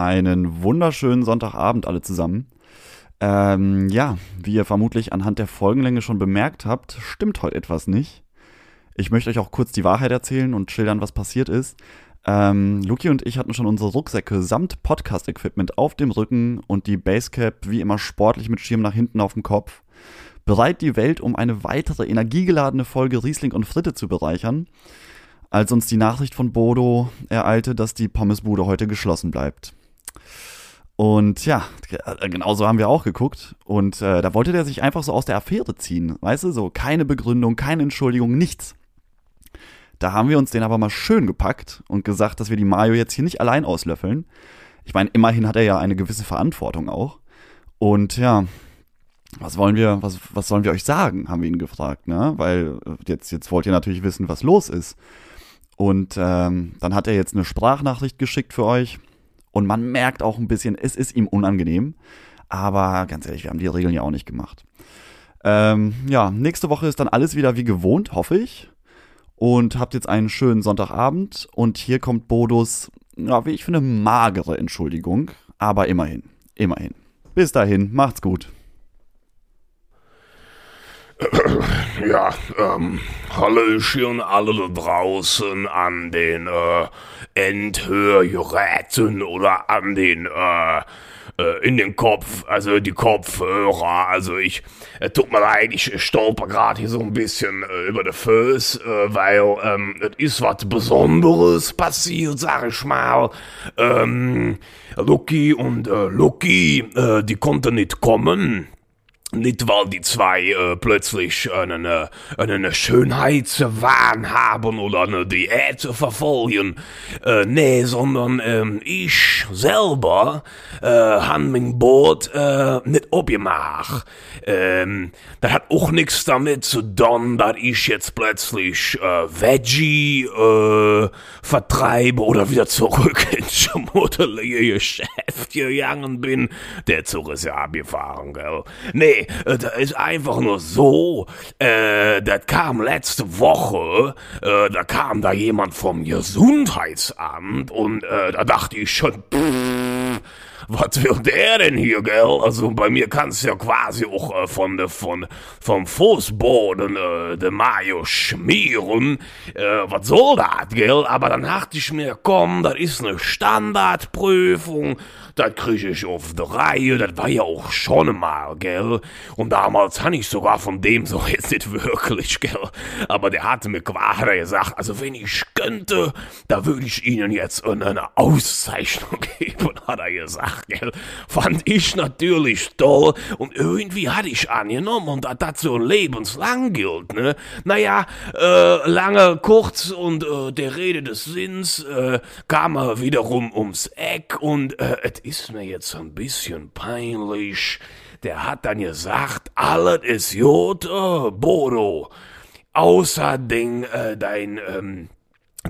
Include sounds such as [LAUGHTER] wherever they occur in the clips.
Einen wunderschönen Sonntagabend alle zusammen. Ähm, ja, wie ihr vermutlich anhand der Folgenlänge schon bemerkt habt, stimmt heute etwas nicht. Ich möchte euch auch kurz die Wahrheit erzählen und schildern, was passiert ist. Ähm, Luki und ich hatten schon unsere Rucksäcke samt Podcast-Equipment auf dem Rücken und die Basecap wie immer sportlich mit Schirm nach hinten auf dem Kopf. Bereit die Welt, um eine weitere energiegeladene Folge Riesling und Fritte zu bereichern, als uns die Nachricht von Bodo ereilte, dass die Pommesbude heute geschlossen bleibt. Und ja, genauso haben wir auch geguckt. Und äh, da wollte der sich einfach so aus der Affäre ziehen. Weißt du, so keine Begründung, keine Entschuldigung, nichts. Da haben wir uns den aber mal schön gepackt und gesagt, dass wir die Mayo jetzt hier nicht allein auslöffeln. Ich meine, immerhin hat er ja eine gewisse Verantwortung auch. Und ja, was wollen wir, was, was sollen wir euch sagen, haben wir ihn gefragt, ne? Weil äh, jetzt, jetzt wollt ihr natürlich wissen, was los ist. Und ähm, dann hat er jetzt eine Sprachnachricht geschickt für euch und man merkt auch ein bisschen, es ist ihm unangenehm. Aber ganz ehrlich, wir haben die Regeln ja auch nicht gemacht. Ähm, ja, nächste Woche ist dann alles wieder wie gewohnt, hoffe ich. Und habt jetzt einen schönen Sonntagabend. Und hier kommt Bodos, ja, wie ich finde, magere Entschuldigung. Aber immerhin, immerhin. Bis dahin, macht's gut. Ja, ähm, Hallöchen alle da draußen an den äh, Endhörgeräten oder an den äh, äh, in den Kopf, also die Kopfhörer. Also ich, äh, tut mir leid, ich stolper gerade hier so ein bisschen äh, über die Föß, äh, weil ähm, es ist was Besonderes passiert, sag ich mal. Ähm, Lucky und äh, Lucky, äh, die konnten nicht kommen. Nicht, weil die zwei äh, plötzlich einen, äh, einen Schönheitswahn haben oder eine Diät verfolgen. Äh, nee, sondern ähm, ich selber äh, han mein Boot äh, nicht abgemacht. Ähm, das hat auch nichts damit zu tun, dass ich jetzt plötzlich äh, Veggie äh, vertreibe oder wieder zurück [LAUGHS] ins schmuddelige Geschäft gegangen bin. Der Zug ist ja abgefahren, gell? Nee, äh, das ist einfach nur so, äh, das kam letzte Woche, äh, da kam da jemand vom Gesundheitsamt und äh, da dachte ich schon, pff, was will der denn hier, gell? Also bei mir kannst ja quasi auch äh, von de, von, vom Fußboden äh, de Mayo schmieren. Äh, was soll das, gell? Aber dann dachte ich mir, komm, das ist eine Standardprüfung das krieg ich auf der Reihe, das war ja auch schon mal, gell? Und damals han ich sogar von dem so jetzt nicht wirklich, gell? Aber der hatte mir quasi gesagt, also wenn ich könnte, da würde ich Ihnen jetzt eine Auszeichnung [LAUGHS] geben, hat er gesagt, gell? Fand ich natürlich toll und irgendwie hatte ich angenommen und dass das so lebenslang gilt, ne? Naja, äh, lange, kurz und äh, der Rede des Sinns äh, kam er wiederum ums Eck und äh, es ist mir jetzt ein bisschen peinlich. Der hat dann gesagt, alles ist gut, äh, Bodo. Außer den, äh, dein, ähm,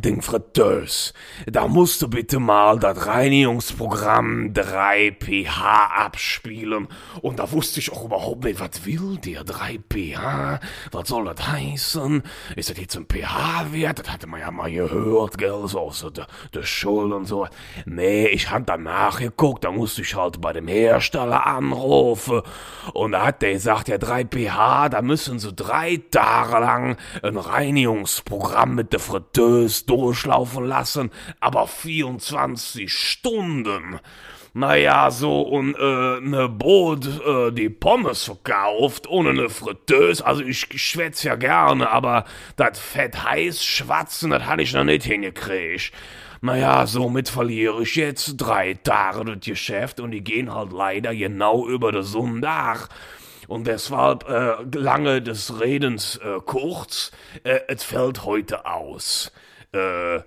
den Fritteus. Da musst du bitte mal das Reinigungsprogramm 3pH abspielen. Und da wusste ich auch überhaupt nicht, was will der 3pH? Was soll das heißen? Ist das jetzt ein pH-Wert? Das hatte man ja mal gehört, gell? So aus der, der Schule und so. Nee, ich hab dann nachgeguckt, da musste ich halt bei dem Hersteller anrufen. Und da hat der gesagt, ja 3pH, da müssen sie drei Tage lang ein Reinigungsprogramm mit der Fritteuse durchlaufen lassen, aber 24 Stunden. Naja, so und äh, ne Brot, äh, die Pommes verkauft, ohne ne Fritteuse. Also ich schwätz ja gerne, aber dat Fett heiß schwatzen, das hatte ich noch nicht hingekriegt. Naja, somit verliere ich jetzt drei Tage das Geschäft und die gehen halt leider genau über den Sonntag. Und deshalb äh, lange des Redens äh, kurz, äh, es fällt heute aus äh,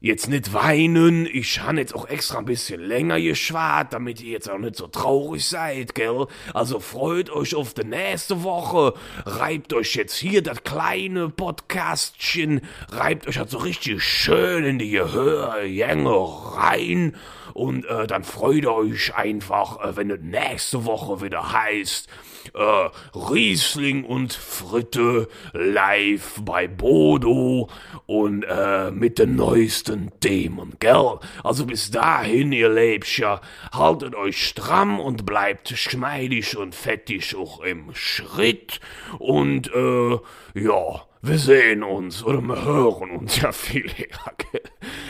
jetzt nicht weinen. Ich han jetzt auch extra ein bisschen länger geschwart, damit ihr jetzt auch nicht so traurig seid, gell? Also freut euch auf die nächste Woche. Reibt euch jetzt hier das kleine Podcastchen, reibt euch halt so richtig schön in die Gehörgänge rein Und äh, dann freut euch einfach, äh, wenn es nächste Woche wieder heißt, äh, Riesling und Fritte live bei Bodo und äh, mit den neuesten Themen, gell? Also bis dahin, ihr Lebscher, haltet euch stramm und bleibt geschmeidig und fettig auch im Schritt und äh, ja, wir sehen uns oder wir hören uns ja viel eher, gell?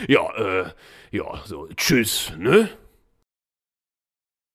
Ja, äh, ja, so, tschüss, ne?